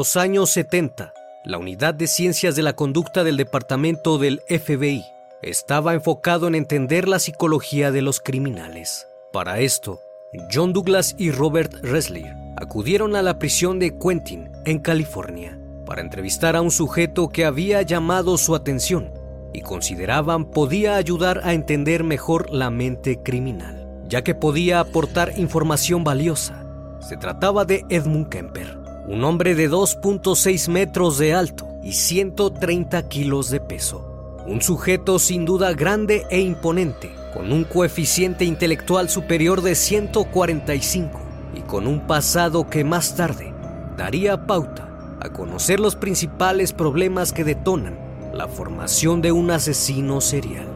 Los años 70, la Unidad de Ciencias de la Conducta del Departamento del FBI estaba enfocado en entender la psicología de los criminales. Para esto, John Douglas y Robert Ressler acudieron a la prisión de Quentin, en California, para entrevistar a un sujeto que había llamado su atención y consideraban podía ayudar a entender mejor la mente criminal, ya que podía aportar información valiosa. Se trataba de Edmund Kemper, un hombre de 2.6 metros de alto y 130 kilos de peso. Un sujeto sin duda grande e imponente, con un coeficiente intelectual superior de 145 y con un pasado que más tarde daría pauta a conocer los principales problemas que detonan la formación de un asesino serial.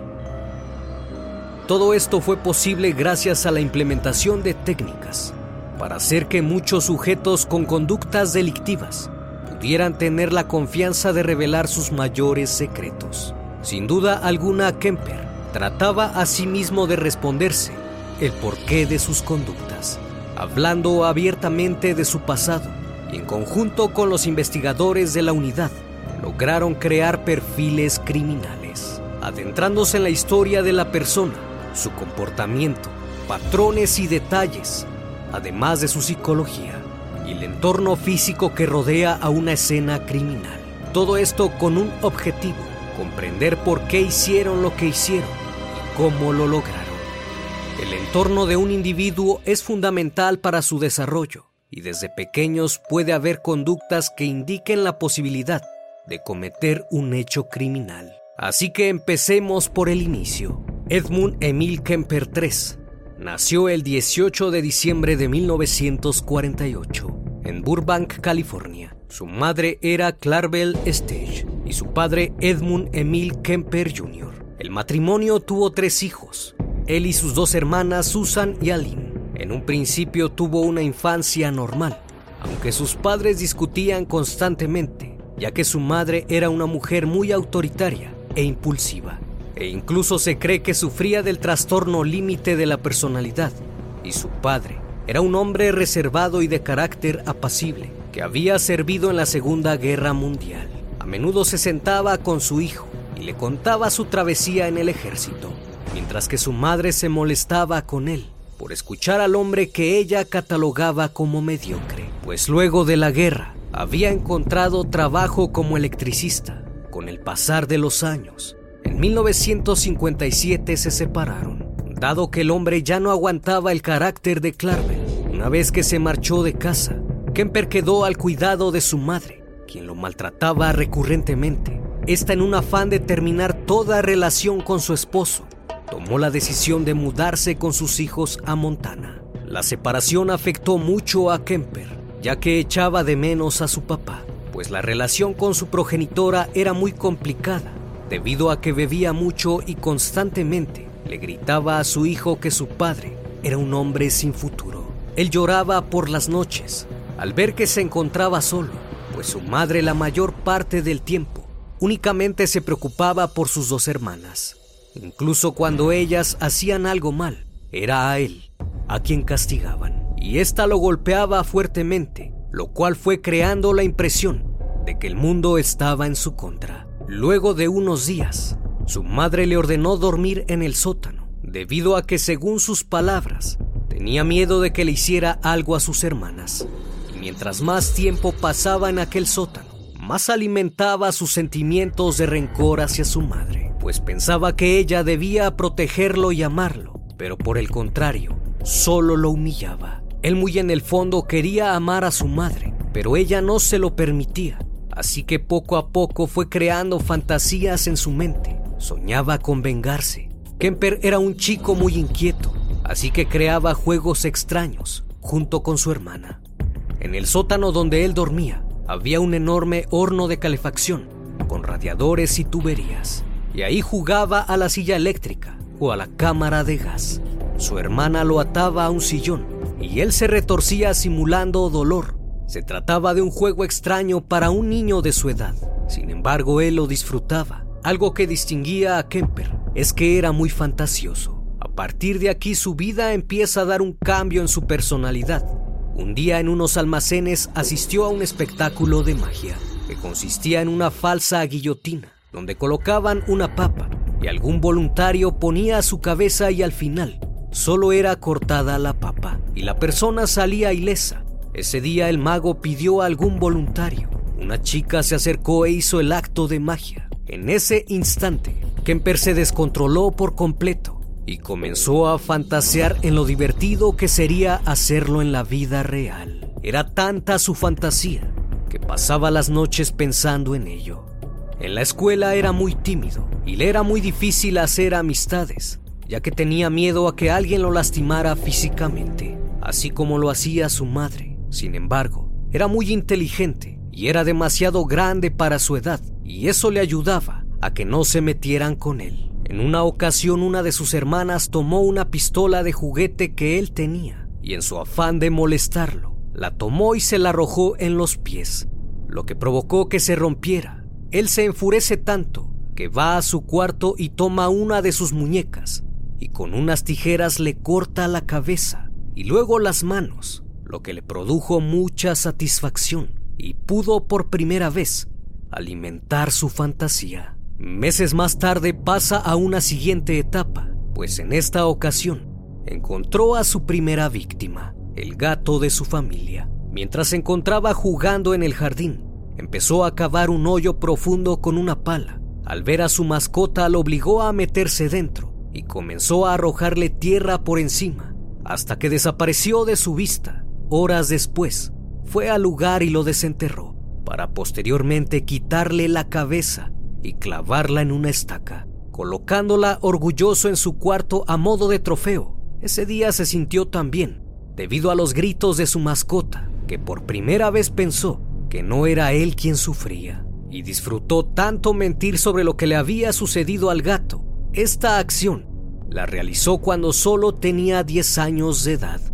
Todo esto fue posible gracias a la implementación de técnicas para hacer que muchos sujetos con conductas delictivas pudieran tener la confianza de revelar sus mayores secretos. Sin duda alguna, Kemper trataba a sí mismo de responderse el porqué de sus conductas, hablando abiertamente de su pasado y en conjunto con los investigadores de la unidad lograron crear perfiles criminales, adentrándose en la historia de la persona, su comportamiento, patrones y detalles además de su psicología y el entorno físico que rodea a una escena criminal. Todo esto con un objetivo, comprender por qué hicieron lo que hicieron y cómo lo lograron. El entorno de un individuo es fundamental para su desarrollo y desde pequeños puede haber conductas que indiquen la posibilidad de cometer un hecho criminal. Así que empecemos por el inicio. Edmund Emil Kemper III Nació el 18 de diciembre de 1948 en Burbank, California. Su madre era Clarabelle Stage y su padre Edmund Emil Kemper Jr. El matrimonio tuvo tres hijos, él y sus dos hermanas Susan y Aline. En un principio tuvo una infancia normal, aunque sus padres discutían constantemente, ya que su madre era una mujer muy autoritaria e impulsiva e incluso se cree que sufría del trastorno límite de la personalidad. Y su padre era un hombre reservado y de carácter apacible, que había servido en la Segunda Guerra Mundial. A menudo se sentaba con su hijo y le contaba su travesía en el ejército, mientras que su madre se molestaba con él por escuchar al hombre que ella catalogaba como mediocre, pues luego de la guerra había encontrado trabajo como electricista. Con el pasar de los años, en 1957 se separaron, dado que el hombre ya no aguantaba el carácter de Clarvel. Una vez que se marchó de casa, Kemper quedó al cuidado de su madre, quien lo maltrataba recurrentemente. Esta en un afán de terminar toda relación con su esposo, tomó la decisión de mudarse con sus hijos a Montana. La separación afectó mucho a Kemper, ya que echaba de menos a su papá, pues la relación con su progenitora era muy complicada, debido a que bebía mucho y constantemente le gritaba a su hijo que su padre era un hombre sin futuro. Él lloraba por las noches al ver que se encontraba solo, pues su madre la mayor parte del tiempo únicamente se preocupaba por sus dos hermanas. Incluso cuando ellas hacían algo mal, era a él a quien castigaban. Y ésta lo golpeaba fuertemente, lo cual fue creando la impresión de que el mundo estaba en su contra. Luego de unos días, su madre le ordenó dormir en el sótano, debido a que, según sus palabras, tenía miedo de que le hiciera algo a sus hermanas. Y mientras más tiempo pasaba en aquel sótano, más alimentaba sus sentimientos de rencor hacia su madre pues pensaba que ella debía protegerlo y amarlo, pero por el contrario, solo lo humillaba. Él muy en el fondo quería amar a su madre, pero ella no se lo permitía, así que poco a poco fue creando fantasías en su mente. Soñaba con vengarse. Kemper era un chico muy inquieto, así que creaba juegos extraños junto con su hermana. En el sótano donde él dormía había un enorme horno de calefacción con radiadores y tuberías y ahí jugaba a la silla eléctrica o a la cámara de gas. Su hermana lo ataba a un sillón y él se retorcía simulando dolor. Se trataba de un juego extraño para un niño de su edad. Sin embargo, él lo disfrutaba. Algo que distinguía a Kemper es que era muy fantasioso. A partir de aquí su vida empieza a dar un cambio en su personalidad. Un día en unos almacenes asistió a un espectáculo de magia que consistía en una falsa guillotina donde colocaban una papa y algún voluntario ponía su cabeza y al final solo era cortada la papa y la persona salía ilesa. Ese día el mago pidió a algún voluntario. Una chica se acercó e hizo el acto de magia. En ese instante, Kemper se descontroló por completo y comenzó a fantasear en lo divertido que sería hacerlo en la vida real. Era tanta su fantasía que pasaba las noches pensando en ello. En la escuela era muy tímido y le era muy difícil hacer amistades, ya que tenía miedo a que alguien lo lastimara físicamente, así como lo hacía su madre. Sin embargo, era muy inteligente y era demasiado grande para su edad, y eso le ayudaba a que no se metieran con él. En una ocasión una de sus hermanas tomó una pistola de juguete que él tenía, y en su afán de molestarlo, la tomó y se la arrojó en los pies, lo que provocó que se rompiera él se enfurece tanto que va a su cuarto y toma una de sus muñecas y con unas tijeras le corta la cabeza y luego las manos, lo que le produjo mucha satisfacción y pudo por primera vez alimentar su fantasía. Meses más tarde pasa a una siguiente etapa, pues en esta ocasión encontró a su primera víctima, el gato de su familia. Mientras se encontraba jugando en el jardín, Empezó a cavar un hoyo profundo con una pala. Al ver a su mascota lo obligó a meterse dentro y comenzó a arrojarle tierra por encima hasta que desapareció de su vista. Horas después, fue al lugar y lo desenterró para posteriormente quitarle la cabeza y clavarla en una estaca, colocándola orgulloso en su cuarto a modo de trofeo. Ese día se sintió tan bien, debido a los gritos de su mascota, que por primera vez pensó que no era él quien sufría, y disfrutó tanto mentir sobre lo que le había sucedido al gato. Esta acción la realizó cuando solo tenía 10 años de edad.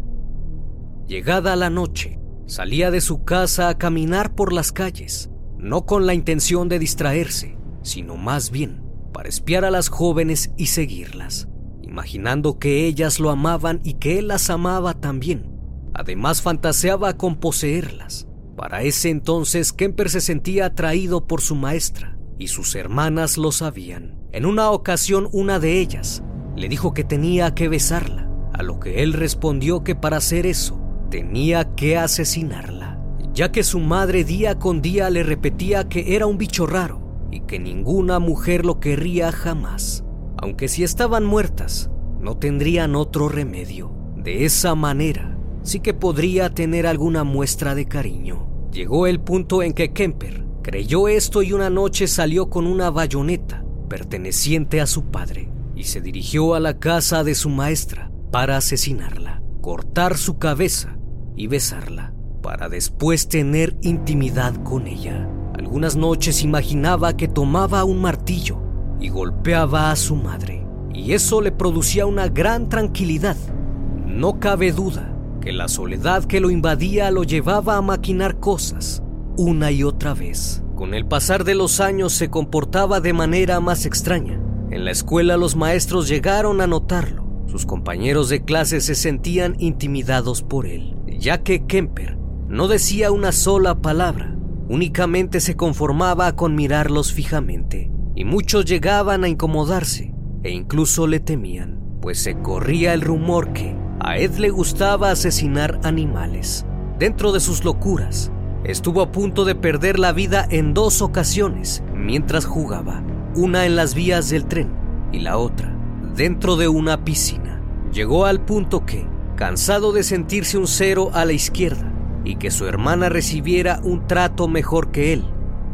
Llegada la noche, salía de su casa a caminar por las calles, no con la intención de distraerse, sino más bien para espiar a las jóvenes y seguirlas, imaginando que ellas lo amaban y que él las amaba también. Además fantaseaba con poseerlas, para ese entonces, Kemper se sentía atraído por su maestra y sus hermanas lo sabían. En una ocasión una de ellas le dijo que tenía que besarla, a lo que él respondió que para hacer eso tenía que asesinarla, ya que su madre día con día le repetía que era un bicho raro y que ninguna mujer lo querría jamás. Aunque si estaban muertas, no tendrían otro remedio. De esa manera, sí que podría tener alguna muestra de cariño. Llegó el punto en que Kemper creyó esto y una noche salió con una bayoneta perteneciente a su padre y se dirigió a la casa de su maestra para asesinarla, cortar su cabeza y besarla, para después tener intimidad con ella. Algunas noches imaginaba que tomaba un martillo y golpeaba a su madre, y eso le producía una gran tranquilidad. No cabe duda que la soledad que lo invadía lo llevaba a maquinar cosas una y otra vez. Con el pasar de los años se comportaba de manera más extraña. En la escuela los maestros llegaron a notarlo. Sus compañeros de clase se sentían intimidados por él, ya que Kemper no decía una sola palabra, únicamente se conformaba con mirarlos fijamente, y muchos llegaban a incomodarse e incluso le temían, pues se corría el rumor que a Ed le gustaba asesinar animales. Dentro de sus locuras, estuvo a punto de perder la vida en dos ocasiones mientras jugaba, una en las vías del tren y la otra dentro de una piscina. Llegó al punto que, cansado de sentirse un cero a la izquierda y que su hermana recibiera un trato mejor que él,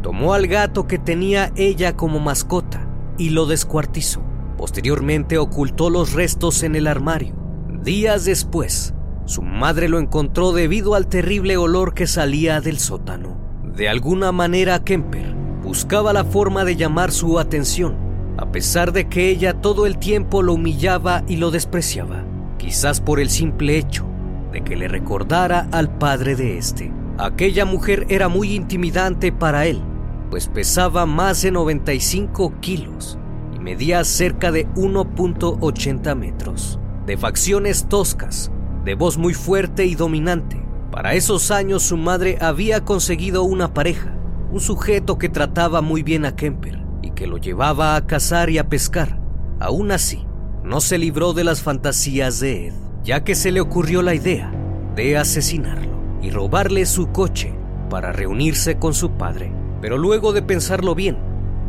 tomó al gato que tenía ella como mascota y lo descuartizó. Posteriormente ocultó los restos en el armario. Días después, su madre lo encontró debido al terrible olor que salía del sótano. De alguna manera Kemper buscaba la forma de llamar su atención, a pesar de que ella todo el tiempo lo humillaba y lo despreciaba, quizás por el simple hecho de que le recordara al padre de este. Aquella mujer era muy intimidante para él, pues pesaba más de 95 kilos y medía cerca de 1.80 metros, de facciones toscas, de voz muy fuerte y dominante. Para esos años su madre había conseguido una pareja, un sujeto que trataba muy bien a Kemper y que lo llevaba a cazar y a pescar. Aún así, no se libró de las fantasías de Ed, ya que se le ocurrió la idea de asesinarlo y robarle su coche para reunirse con su padre. Pero luego de pensarlo bien,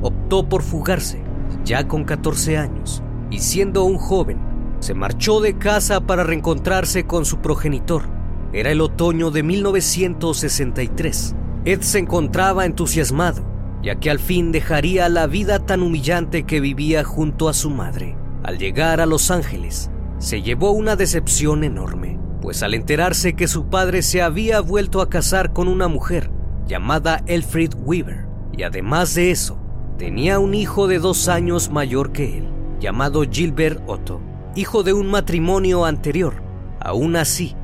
optó por fugarse, ya con 14 años, y siendo un joven, se marchó de casa para reencontrarse con su progenitor. Era el otoño de 1963. Ed se encontraba entusiasmado, ya que al fin dejaría la vida tan humillante que vivía junto a su madre. Al llegar a Los Ángeles, se llevó una decepción enorme, pues al enterarse que su padre se había vuelto a casar con una mujer llamada Elfrid Weaver, y además de eso, tenía un hijo de dos años mayor que él, llamado Gilbert Otto hijo de un matrimonio anterior. Aún así,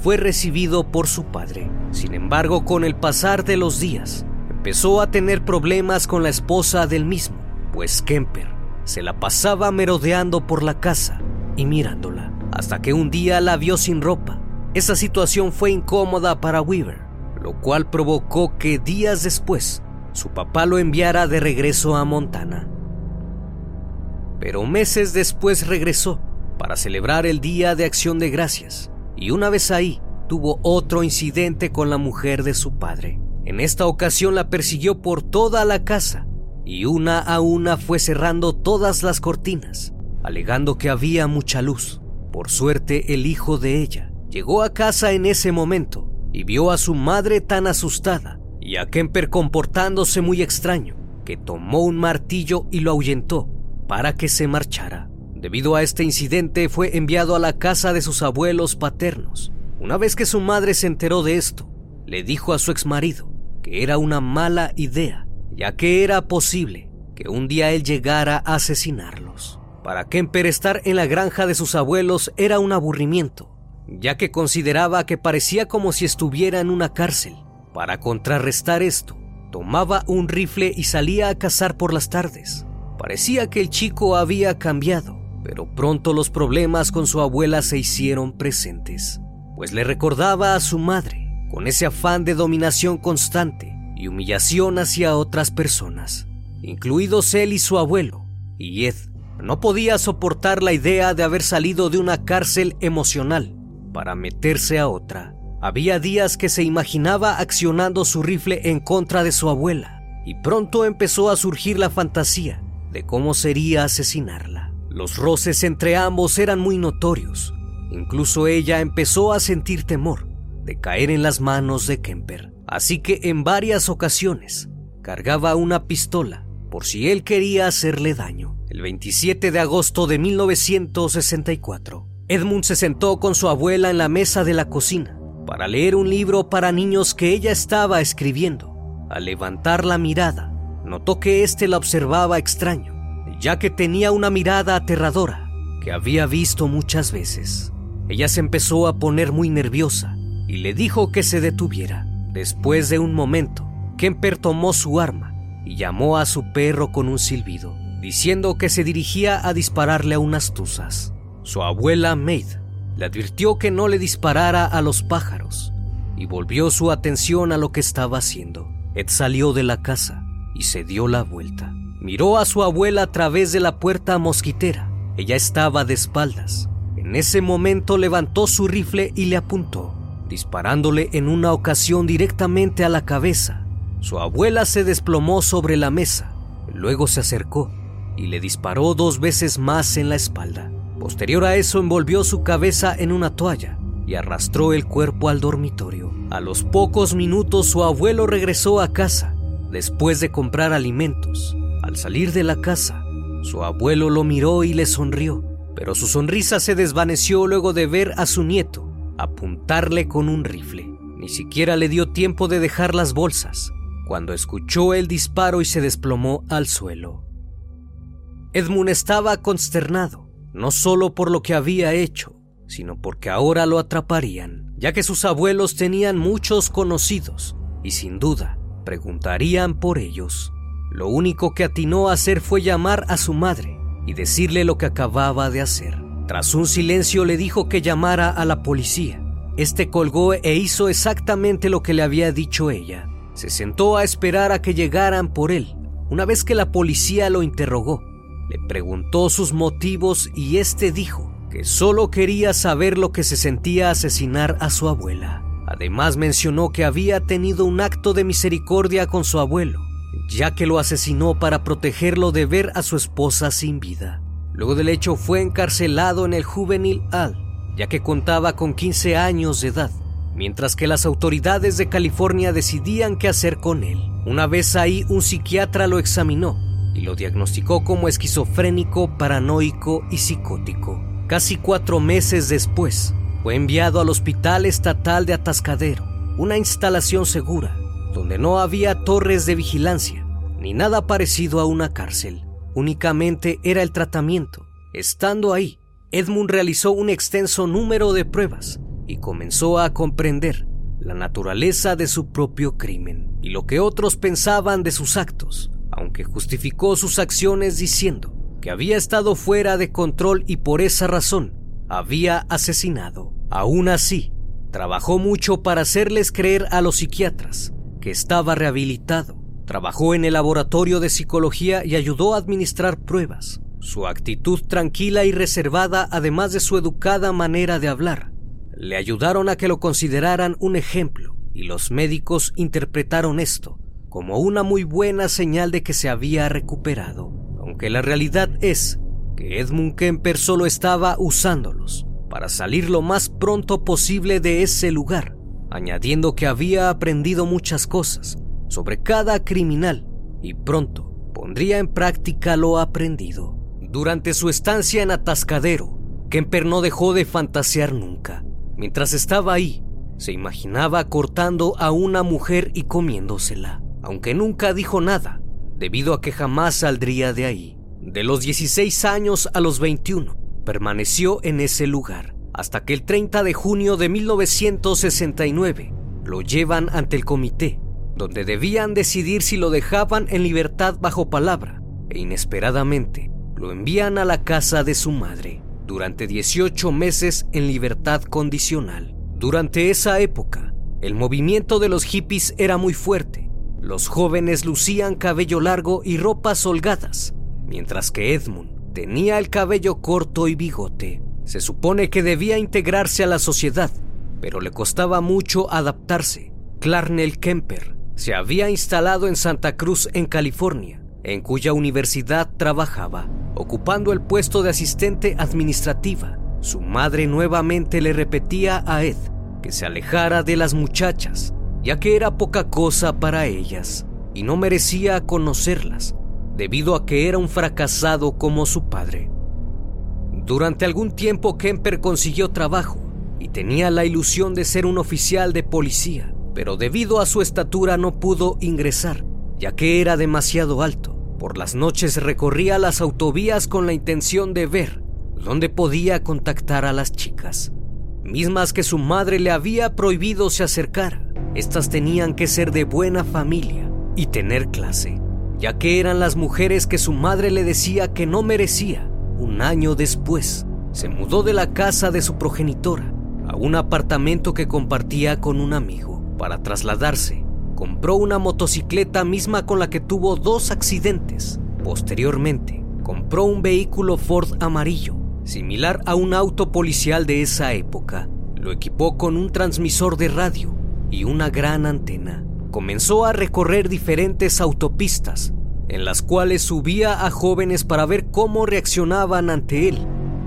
fue recibido por su padre. Sin embargo, con el pasar de los días, empezó a tener problemas con la esposa del mismo, pues Kemper se la pasaba merodeando por la casa y mirándola, hasta que un día la vio sin ropa. Esa situación fue incómoda para Weaver, lo cual provocó que días después su papá lo enviara de regreso a Montana. Pero meses después regresó para celebrar el Día de Acción de Gracias, y una vez ahí tuvo otro incidente con la mujer de su padre. En esta ocasión la persiguió por toda la casa y una a una fue cerrando todas las cortinas, alegando que había mucha luz. Por suerte el hijo de ella llegó a casa en ese momento y vio a su madre tan asustada y a Kemper comportándose muy extraño que tomó un martillo y lo ahuyentó para que se marchara. Debido a este incidente fue enviado a la casa de sus abuelos paternos. Una vez que su madre se enteró de esto, le dijo a su exmarido que era una mala idea, ya que era posible que un día él llegara a asesinarlos. Para Kemper estar en la granja de sus abuelos era un aburrimiento, ya que consideraba que parecía como si estuviera en una cárcel. Para contrarrestar esto, tomaba un rifle y salía a cazar por las tardes. Parecía que el chico había cambiado pero pronto los problemas con su abuela se hicieron presentes, pues le recordaba a su madre, con ese afán de dominación constante humillación hacia otras personas. incluidos él y su abuelo, y Ed no podía soportar la idea de haber salido de una cárcel emocional para meterse a otra. Había días que se imaginaba accionando su rifle en contra de su abuela, y pronto empezó a surgir la fantasía de cómo sería asesinarla. Los roces entre ambos eran muy notorios. Incluso ella empezó a sentir temor de caer en las manos de Kemper. Así que en varias ocasiones cargaba una pistola por si él quería hacerle daño. El 27 de agosto de 1964, Edmund se sentó con su abuela en la mesa de la cocina para leer un libro para niños que ella estaba escribiendo. Al levantar la mirada, notó que éste la observaba extraño, ya que tenía una mirada aterradora que había visto muchas veces. Ella se empezó a poner muy nerviosa y le dijo que se detuviera. Después de un momento, Kemper tomó su arma y llamó a su perro con un silbido, diciendo que se dirigía a dispararle a unas tuzas. Su abuela Maid le advirtió que no le disparara a los pájaros y volvió su atención a lo que estaba haciendo. Ed salió de la casa y se dio la vuelta. Miró a su abuela a través de la puerta mosquitera. Ella estaba de espaldas. En ese momento levantó su rifle y le apuntó, disparándole en una ocasión directamente a la cabeza. Su abuela se desplomó sobre la mesa, luego se acercó y le disparó dos veces más en la espalda. Posterior a eso envolvió su cabeza en una toalla y arrastró el cuerpo al dormitorio. A los pocos minutos su abuelo regresó a casa después de comprar alimentos. Al salir de la casa, su abuelo lo miró y le sonrió, pero su sonrisa se desvaneció luego de ver a su nieto apuntarle con un rifle. Ni siquiera le dio tiempo de dejar las bolsas cuando escuchó el disparo y se desplomó al suelo. Edmund estaba consternado, no solo por lo que había hecho, sino porque ahora lo atraparían, ya que sus abuelos tenían muchos conocidos y sin duda preguntarían por ellos. Lo único que atinó a hacer fue llamar a su madre y decirle lo que acababa de hacer. Tras un silencio le dijo que llamara a la policía. Este colgó e hizo exactamente lo que le había dicho ella. Se sentó a esperar a que llegaran por él. Una vez que la policía lo interrogó, le preguntó sus motivos y este dijo que solo quería saber lo que se sentía asesinar a su abuela. Además mencionó que había tenido un acto de misericordia con su abuelo, ya que lo asesinó para protegerlo de ver a su esposa sin vida. Luego del hecho fue encarcelado en el Juvenil Hall, ya que contaba con 15 años de edad mientras que las autoridades de California decidían qué hacer con él. Una vez ahí, un psiquiatra lo examinó y lo diagnosticó como esquizofrénico, paranoico y psicótico. Casi cuatro meses después, fue enviado al Hospital Estatal de Atascadero, una instalación segura, donde no había torres de vigilancia, ni nada parecido a una cárcel. Únicamente era el tratamiento. Estando ahí, Edmund realizó un extenso número de pruebas y comenzó a comprender la naturaleza de su propio crimen y lo que otros pensaban de sus actos, aunque justificó sus acciones diciendo que había estado fuera de control y por esa razón había asesinado. Aún así, trabajó mucho para hacerles creer a los psiquiatras que estaba rehabilitado. Trabajó en el laboratorio de psicología y ayudó a administrar pruebas. Su actitud tranquila y reservada, además de su educada manera de hablar, le ayudaron a que lo consideraran un ejemplo y los médicos interpretaron esto como una muy buena señal de que se había recuperado, aunque la realidad es que Edmund Kemper solo estaba usándolos para salir lo más pronto posible de ese lugar, añadiendo que había aprendido muchas cosas sobre cada criminal y pronto pondría en práctica lo aprendido. Durante su estancia en Atascadero, Kemper no dejó de fantasear nunca. Mientras estaba ahí, se imaginaba cortando a una mujer y comiéndosela, aunque nunca dijo nada, debido a que jamás saldría de ahí. De los 16 años a los 21, permaneció en ese lugar, hasta que el 30 de junio de 1969 lo llevan ante el comité, donde debían decidir si lo dejaban en libertad bajo palabra, e inesperadamente lo envían a la casa de su madre durante 18 meses en libertad condicional. Durante esa época, el movimiento de los hippies era muy fuerte, Los jóvenes lucían cabello largo y ropas holgadas, mientras que Edmund tenía el cabello corto y bigote. Se supone que debía integrarse a la sociedad, pero le costaba mucho adaptarse. Clarnell Kemper se había instalado en Santa Cruz, en California, en cuya universidad trabajaba, ocupando el puesto de asistente administrativa. Su madre nuevamente le repetía a Ed que se alejara de las muchachas, ya que era poca cosa para ellas y no merecía conocerlas, debido a que era un fracasado como su padre. Durante algún tiempo Kemper consiguió trabajo y tenía la ilusión de ser un oficial de policía, pero debido a su estatura no pudo ingresar, ya que era demasiado alto. Por las noches recorría las autovías con la intención de ver dónde podía contactar a las chicas, mismas que su madre le había prohibido se acercara. Estas tenían que ser de buena familia y tener clase, ya que eran las mujeres que su madre le decía que no merecía. Un año después, se mudó de la casa de su progenitora a un apartamento que compartía con un amigo. Para trasladarse, compró una motocicleta misma con la que tuvo dos accidentes. Posteriormente, compró un vehículo Ford amarillo, similar a un auto policial de esa época. Lo equipó con un transmisor de radio y una gran antena. Comenzó a recorrer diferentes autopistas, en las cuales subía a jóvenes para ver cómo reaccionaban ante él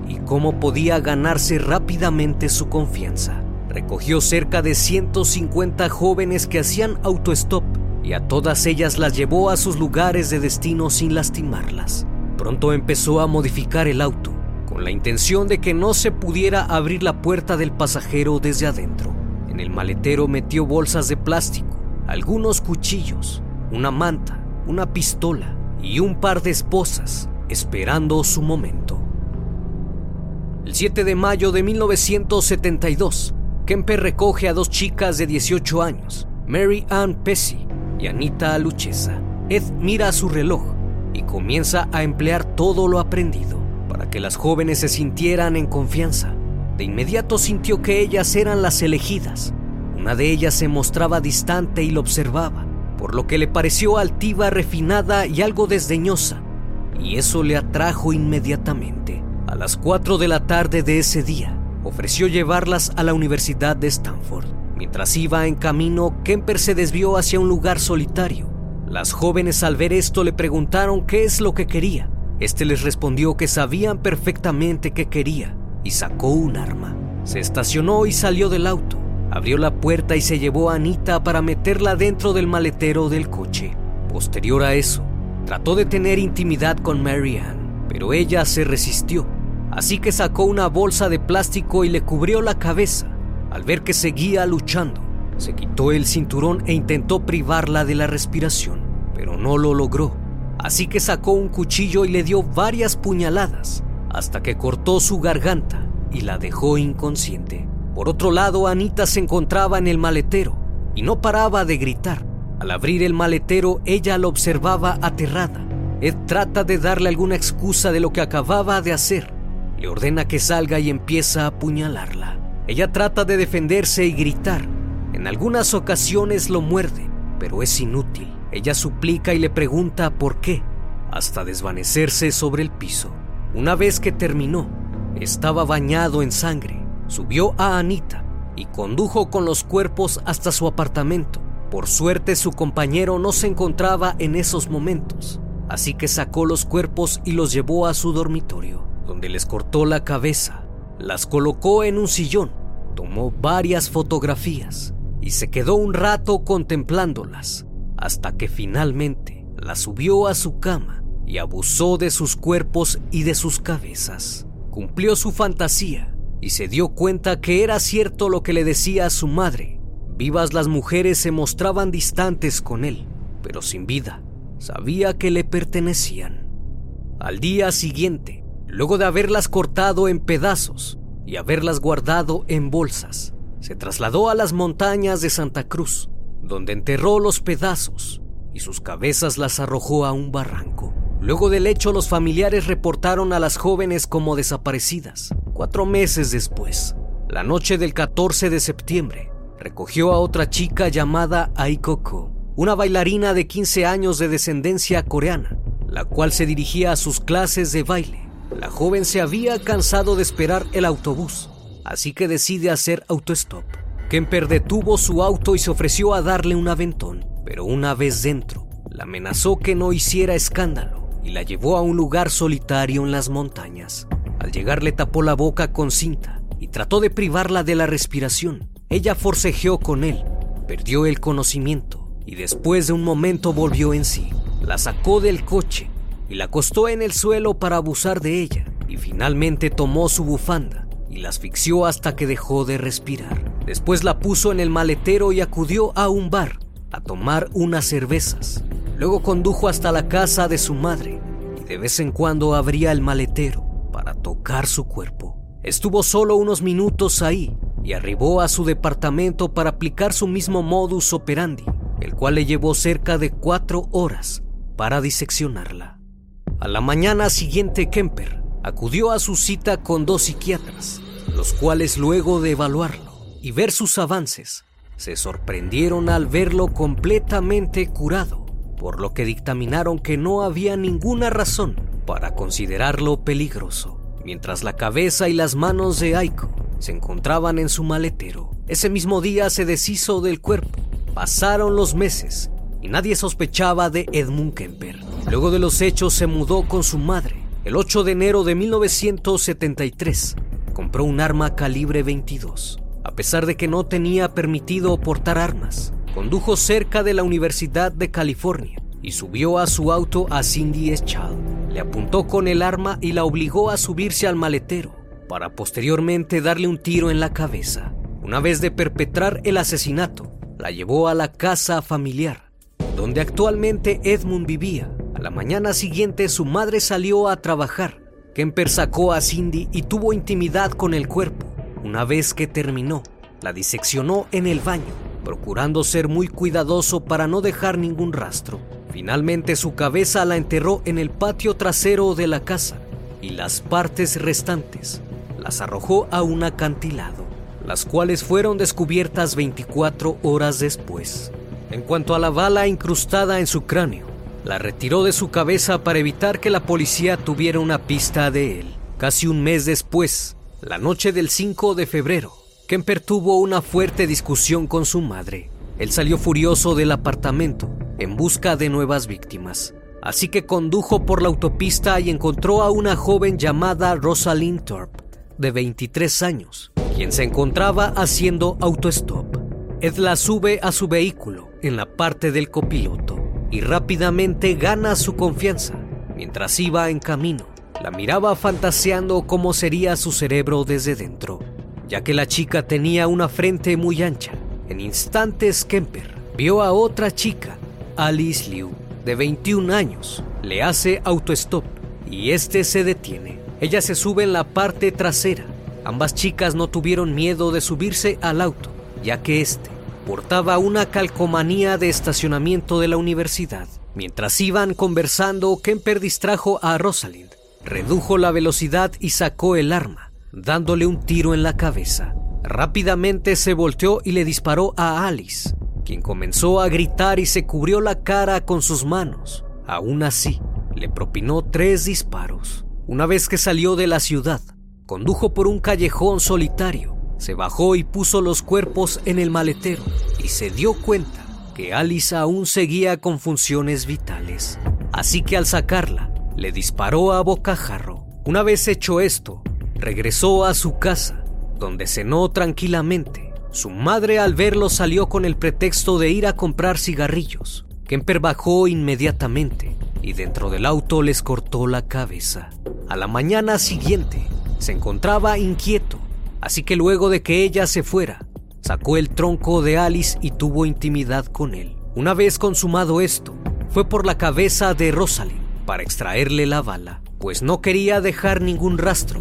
y cómo podía ganarse rápidamente su confianza. Recogió cerca de 150 jóvenes que hacían autostop y a todas ellas las llevó a sus lugares de destino sin lastimarlas. Pronto empezó a modificar el auto con la intención de que no se pudiera abrir la puerta del pasajero desde adentro. En el maletero metió bolsas de plástico, algunos cuchillos, una manta, una pistola y un par de esposas, esperando su momento. El 7 de mayo de 1972, Kemper recoge a dos chicas de 18 años, Mary Ann Pesci y Anita Luchesa. Ed mira su reloj y comienza a emplear todo lo aprendido para que las jóvenes se sintieran en confianza. De inmediato sintió que ellas eran las elegidas. Una de ellas se mostraba distante y lo observaba, por lo que le pareció altiva, refinada y algo desdeñosa, y eso le atrajo inmediatamente. A las 4 de la tarde de ese día, ofreció llevarlas a la Universidad de Stanford. Mientras iba en camino, Kemper se desvió hacia un lugar solitario. Las jóvenes al ver esto le preguntaron qué es lo que quería. Este les respondió que sabían perfectamente qué quería y sacó un arma. Se estacionó y salió del auto. Abrió la puerta y se llevó a Anita para meterla dentro del maletero del coche. Posterior a eso, trató de tener intimidad con Marianne, pero ella se resistió. Así que sacó una bolsa de plástico y le cubrió la cabeza. Al ver que seguía luchando, se quitó el cinturón e intentó privarla de la respiración, pero no lo logró. Así que sacó un cuchillo y le dio varias puñaladas hasta que cortó su garganta y la dejó inconsciente. Por otro lado, Anita se encontraba en el maletero y no paraba de gritar. Al abrir el maletero, ella lo observaba aterrada. Ed trata de darle alguna excusa de lo que acababa de hacer. Le ordena que salga y empieza a apuñalarla. Ella trata de defenderse y gritar. En algunas ocasiones lo muerde, pero es inútil. Ella suplica y le pregunta por qué, hasta desvanecerse sobre el piso. Una vez que terminó, estaba bañado en sangre. Subió a Anita y condujo con los cuerpos hasta su apartamento. Por suerte su compañero no se encontraba en esos momentos, así que sacó los cuerpos y los llevó a su dormitorio, donde les cortó la cabeza, las colocó en un sillón, tomó varias fotografías y se quedó un rato contemplándolas, hasta que finalmente las subió a su cama y abusó de sus cuerpos y de sus cabezas. Cumplió su fantasía y se dio cuenta que era cierto lo que le decía a su madre. Vivas las mujeres se mostraban distantes con él, pero sin vida. Sabía que le pertenecían. Al día siguiente, luego de haberlas cortado en pedazos y haberlas guardado en bolsas, se trasladó a las montañas de Santa Cruz, donde enterró los pedazos y sus cabezas las arrojó a un barranco. Luego del hecho, los familiares reportaron a las jóvenes como desaparecidas. Cuatro meses después, la noche del 14 de septiembre, recogió a otra chica llamada Aikoko una bailarina de 15 años de descendencia coreana, la cual se dirigía a sus clases de baile. La joven se había cansado de esperar el autobús, así que decide hacer autostop. Kemper detuvo su auto y se ofreció a darle un aventón, pero una vez dentro, la amenazó que no hiciera escándalo y la llevó a un lugar solitario en las montañas. Al llegar le tapó la boca con cinta y trató de privarla de la respiración. Ella forcejeó con él, perdió el conocimiento y después de un momento volvió en sí. La sacó del coche y la acostó en el suelo para abusar de ella y finalmente tomó su bufanda y la asfixió hasta que dejó de respirar. Después la puso en el maletero y acudió a un bar a tomar unas cervezas. Luego condujo hasta la casa de su madre y de vez en cuando abría el maletero para tocar su cuerpo. Estuvo solo unos minutos ahí y arribó a su departamento para aplicar su mismo modus operandi, el cual le llevó cerca de cuatro horas para diseccionarla. A la mañana siguiente, Kemper acudió a su cita con dos psiquiatras, los cuales luego de evaluarlo y ver sus avances, se sorprendieron al verlo completamente curado, por lo que dictaminaron que no había ninguna razón para considerarlo peligroso. Mientras la cabeza y las manos de Aiko se encontraban en su maletero. Ese mismo día se deshizo del cuerpo. Pasaron los meses nadie sospechaba de Edmund Kemper. Luego de los hechos se mudó con su madre. El 8 de enero de 1973 compró un arma calibre 22. A pesar de que no tenía permitido portar armas, condujo cerca de la Universidad de California y subió a su auto a Cindy Eschal. Le apuntó con el arma y la obligó a subirse al maletero para posteriormente darle un tiro en la cabeza. Una vez de perpetrar el asesinato, la llevó a la casa familiar, donde actualmente Edmund vivía. A la mañana siguiente su madre salió a trabajar. Kemper sacó a Cindy y tuvo intimidad con el cuerpo. Una vez que terminó, la diseccionó en el baño, procurando ser muy cuidadoso para no dejar ningún rastro. Finalmente su cabeza la enterró en el patio trasero de la casa y las partes restantes las arrojó a un acantilado, las cuales fueron descubiertas 24 horas después. En cuanto a la bala incrustada en su cráneo, la retiró de su cabeza para evitar que la policía tuviera una pista de él. Casi un mes después, la noche del 5 de febrero, Kemper tuvo una fuerte discusión con su madre. Él salió furioso del apartamento en busca de nuevas víctimas. Así que condujo por la autopista y encontró a una joven llamada Rosalind Thorpe, de 23 años, quien se encontraba haciendo autostop. Ed la sube a su vehículo en la parte del copiloto y rápidamente gana su confianza. Mientras iba en camino, la miraba fantaseando cómo sería su cerebro desde dentro, ya que la chica tenía una frente muy ancha. En instantes, Kemper vio a otra chica, Alice Liu, de 21 años. Le hace autostop y este se detiene. Ella se sube en la parte trasera. Ambas chicas no tuvieron miedo de subirse al auto, ya que este portaba una calcomanía de estacionamiento de la universidad. Mientras iban conversando, Kemper distrajo a Rosalind, redujo la velocidad y sacó el arma, dándole un tiro en la cabeza. Rápidamente se volteó y le disparó a Alice, quien comenzó a gritar y se cubrió la cara con sus manos. Aún así, le propinó tres disparos. Una vez que salió de la ciudad, condujo por un callejón solitario, se bajó y puso los cuerpos en el maletero y se dio cuenta que Alice aún seguía con funciones vitales. Así que al sacarla, le disparó a bocajarro. Una vez hecho esto, regresó a su casa, donde cenó tranquilamente. Su madre al verlo salió con el pretexto de ir a comprar cigarrillos. Kemper bajó inmediatamente y dentro del auto les cortó la cabeza. A la mañana siguiente se encontraba inquieto, así que luego de que ella se fuera, sacó el tronco de Alice y tuvo intimidad con él. Una vez consumado esto, fue por la cabeza de Rosalind para extraerle la bala, pues no quería dejar ningún rastro.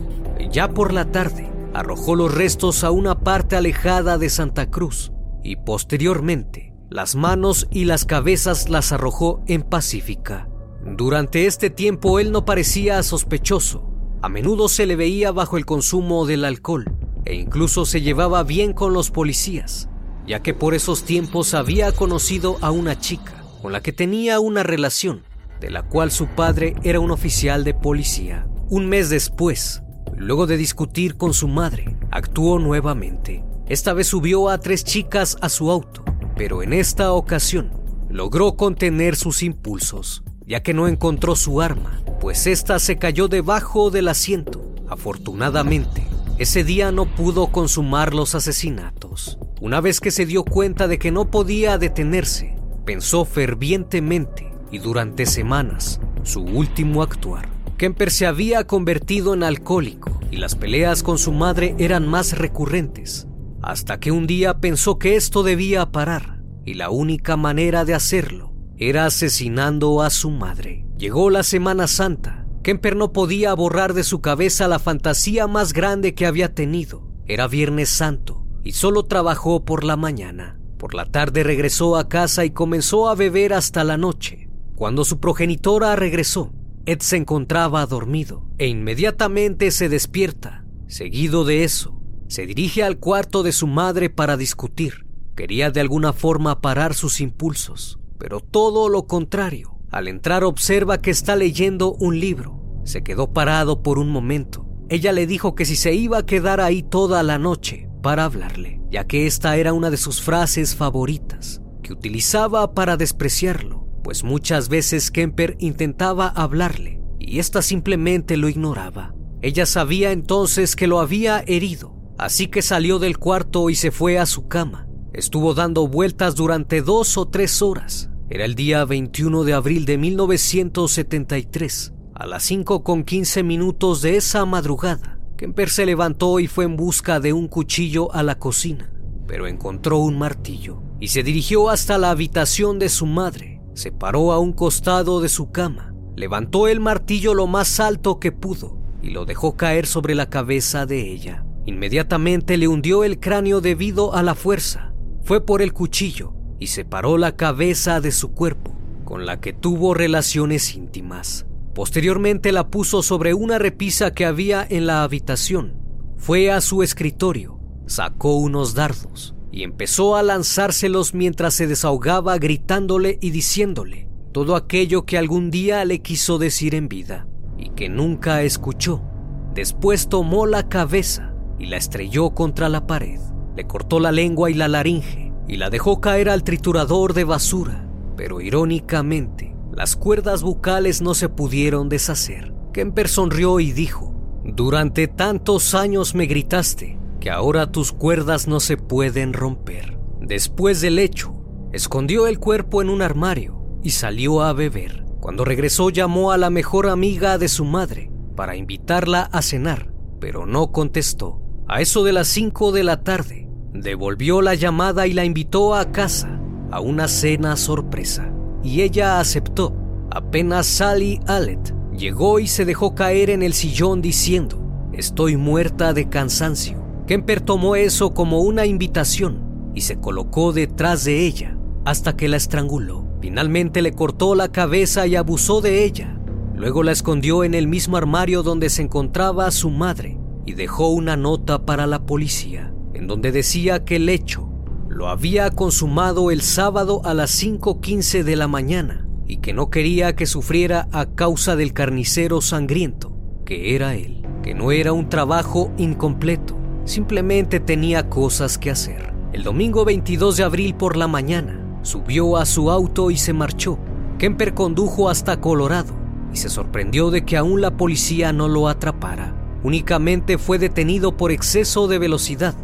Ya por la tarde, arrojó los restos a una parte alejada de Santa Cruz y posteriormente las manos y las cabezas las arrojó en Pacífica. Durante este tiempo él no parecía sospechoso. A menudo se le veía bajo el consumo del alcohol e incluso se llevaba bien con los policías. ya que por esos tiempos había conocido a una chica con la que tenía una relación, de la cual su padre era un oficial de policía. Un mes después, luego de discutir con su madre, actuó nuevamente. Esta vez subió a tres chicas a su auto, pero en esta ocasión logró contener sus impulsos, ya que no encontró su arma, pues ésta se cayó debajo del asiento. Afortunadamente, ese día no pudo consumar los asesinatos. Una vez que se dio cuenta de que no podía detenerse, pensó fervientemente y durante semanas su último actuar. Kemper se había convertido en alcohólico y las peleas con su madre eran más recurrentes, hasta que un día pensó que esto debía parar y la única manera de hacerlo era asesinando a su madre. Llegó la Semana Santa. Kemper no podía borrar de su cabeza la fantasía más grande que había tenido. Era Viernes Santo y solo trabajó por la mañana. Por la tarde regresó a casa y comenzó a beber hasta la noche. Cuando su progenitora regresó, Ed se encontraba dormido e inmediatamente se despierta. Seguido de eso, se dirige al cuarto de su madre para discutir. Quería de alguna forma parar sus impulsos, pero todo lo contrario. Al entrar observa que está leyendo un libro. Se quedó parado por un momento. Ella le dijo que si se iba a quedar ahí toda la noche para hablarle, ya que esta era una de sus frases favoritas, que utilizaba para despreciarlo, pues muchas veces Kemper intentaba hablarle y ésta simplemente lo ignoraba. Ella sabía entonces que lo había herido, así que salió del cuarto y se fue a su cama. Estuvo dando vueltas durante dos o tres horas. Era el día 21 de abril de 1973. A las 5 con 15 minutos de esa madrugada, Kemper se levantó y fue en busca de un cuchillo a la cocina, pero encontró un martillo y se dirigió hasta la habitación de su madre. Se paró a un costado de su cama, levantó el martillo lo más alto que pudo y lo dejó caer sobre la cabeza de ella. Inmediatamente le hundió el cráneo debido a la fuerza fue por el cuchillo y separó la cabeza de su cuerpo, con la que tuvo relaciones íntimas. Posteriormente la puso sobre una repisa que había en la habitación. Fue a su escritorio, sacó unos dardos y empezó a lanzárselos mientras se desahogaba gritándole y diciéndole todo aquello que algún día le quiso decir en vida y que nunca escuchó. Después tomó la cabeza y la estrelló contra la pared le cortó la lengua y la laringe y la dejó caer al triturador de basura. Pero irónicamente, las cuerdas bucales no se pudieron deshacer. Kemper sonrió y dijo, Durante tantos años me gritaste que ahora tus cuerdas no se pueden romper. Después del hecho, escondió el cuerpo en un armario y salió a beber. Cuando regresó llamó a la mejor amiga de su madre para invitarla a cenar, pero no contestó. A eso de las 5 de la tarde, Devolvió la llamada y la invitó a casa a una cena sorpresa. Y ella aceptó. Apenas Sally Allet llegó y se dejó caer en el sillón diciendo, estoy muerta de cansancio. Kemper tomó eso como una invitación y se colocó detrás de ella hasta que la estranguló. Finalmente le cortó la cabeza y abusó de ella. Luego la escondió en el mismo armario donde se encontraba su madre y dejó una nota para la policía en donde decía que el hecho lo había consumado el sábado a las 5.15 de la mañana y que no quería que sufriera a causa del carnicero sangriento, que era él, que no era un trabajo incompleto, simplemente tenía cosas que hacer. El domingo 22 de abril por la mañana, subió a su auto y se marchó. Kemper condujo hasta Colorado y se sorprendió de que aún la policía no lo atrapara. Únicamente fue detenido por exceso de velocidad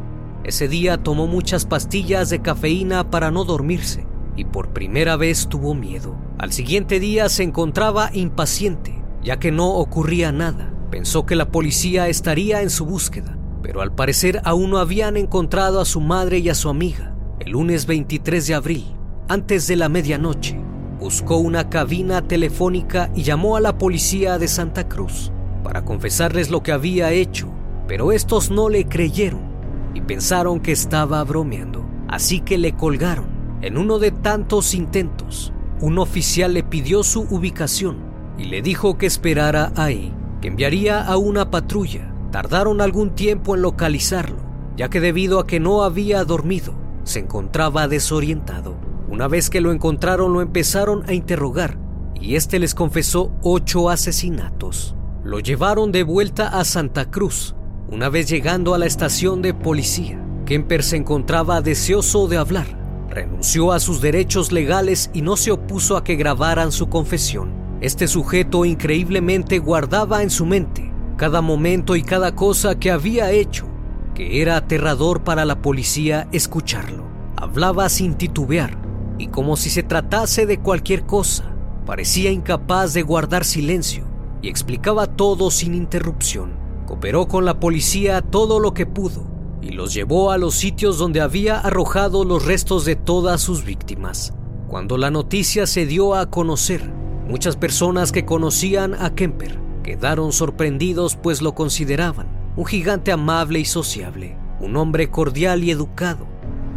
ese día tomó muchas pastillas de cafeína para no dormirse y por primera vez tuvo miedo. Al siguiente día se encontraba impaciente, ya que no ocurría nada. Pensó que la policía estaría en su búsqueda, pero al parecer aún no habían encontrado a su madre y a su amiga. El lunes 23 de abril, antes de la medianoche, buscó una cabina telefónica y llamó a la policía de Santa Cruz para confesarles lo que había hecho, pero estos no le creyeron y pensaron que estaba bromeando, así que le colgaron. En uno de tantos intentos, un oficial le pidió su ubicación y le dijo que esperara ahí, que enviaría a una patrulla. Tardaron algún tiempo en localizarlo, ya que debido a que no había dormido, se encontraba desorientado. Una vez que lo encontraron lo empezaron a interrogar y este les confesó ocho asesinatos. Lo llevaron de vuelta a Santa Cruz. Una vez llegando a la estación de policía, Kemper se encontraba deseoso de hablar. Renunció a sus derechos legales y no se opuso a que grabaran su confesión. Este sujeto increíblemente guardaba en su mente cada momento y cada cosa que había hecho, que era aterrador para la policía escucharlo. Hablaba sin titubear y como si se tratase de cualquier cosa. Parecía incapaz de guardar silencio y explicaba todo sin interrupción. Cooperó con la policía todo lo que pudo y los llevó a los sitios donde había arrojado los restos de todas sus víctimas. Cuando la noticia se dio a conocer, muchas personas que conocían a Kemper quedaron sorprendidos pues lo consideraban un gigante amable y sociable, un hombre cordial y educado.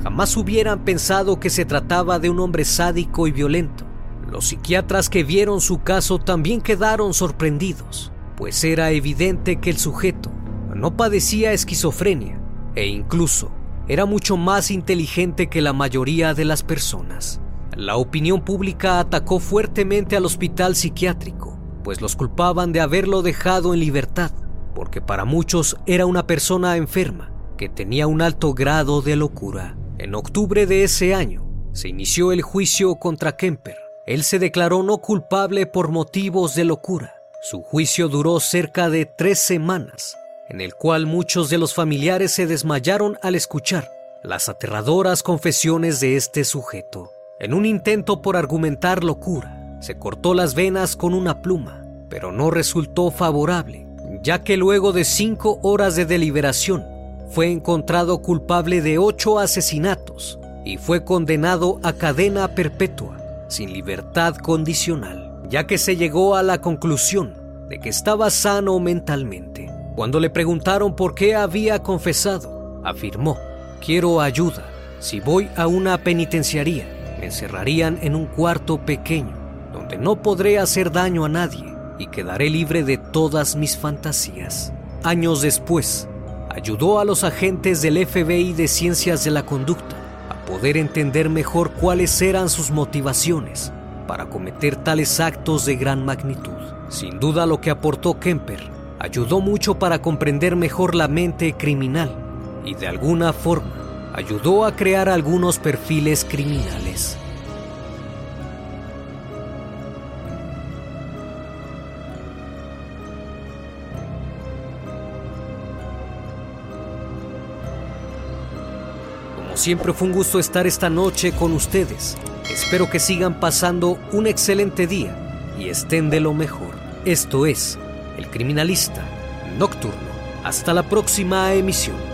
Jamás hubieran pensado que se trataba de un hombre sádico y violento. Los psiquiatras que vieron su caso también quedaron sorprendidos, pues era evidente que el sujeto no padecía esquizofrenia e incluso era mucho más inteligente que la mayoría de las personas. La opinión pública atacó fuertemente al hospital psiquiátrico, pues los culpaban de haberlo dejado en libertad, porque para muchos era una persona enferma que tenía un alto grado de locura. En octubre de ese año se inició el juicio contra Kemper. Él se declaró no culpable por motivos de locura. Su juicio duró cerca de tres semanas en el cual muchos de los familiares se desmayaron al escuchar las aterradoras confesiones de este sujeto. En un intento por argumentar locura, se cortó las venas con una pluma, pero no resultó favorable, ya que luego de cinco horas de deliberación, fue encontrado culpable de ocho asesinatos y fue condenado a cadena perpetua, sin libertad condicional, ya que se llegó a la conclusión de que estaba sano mentalmente. Cuando le preguntaron por qué había confesado, afirmó, quiero ayuda. Si voy a una penitenciaría, me encerrarían en un cuarto pequeño, donde no podré hacer daño a nadie y quedaré libre de todas mis fantasías. Años después, ayudó a los agentes del FBI de Ciencias de la Conducta a poder entender mejor cuáles eran sus motivaciones para cometer tales actos de gran magnitud. Sin duda lo que aportó Kemper ayudó mucho para comprender mejor la mente criminal y de alguna forma ayudó a crear algunos perfiles criminales. Como siempre fue un gusto estar esta noche con ustedes. Espero que sigan pasando un excelente día y estén de lo mejor. Esto es el criminalista nocturno. Hasta la próxima emisión.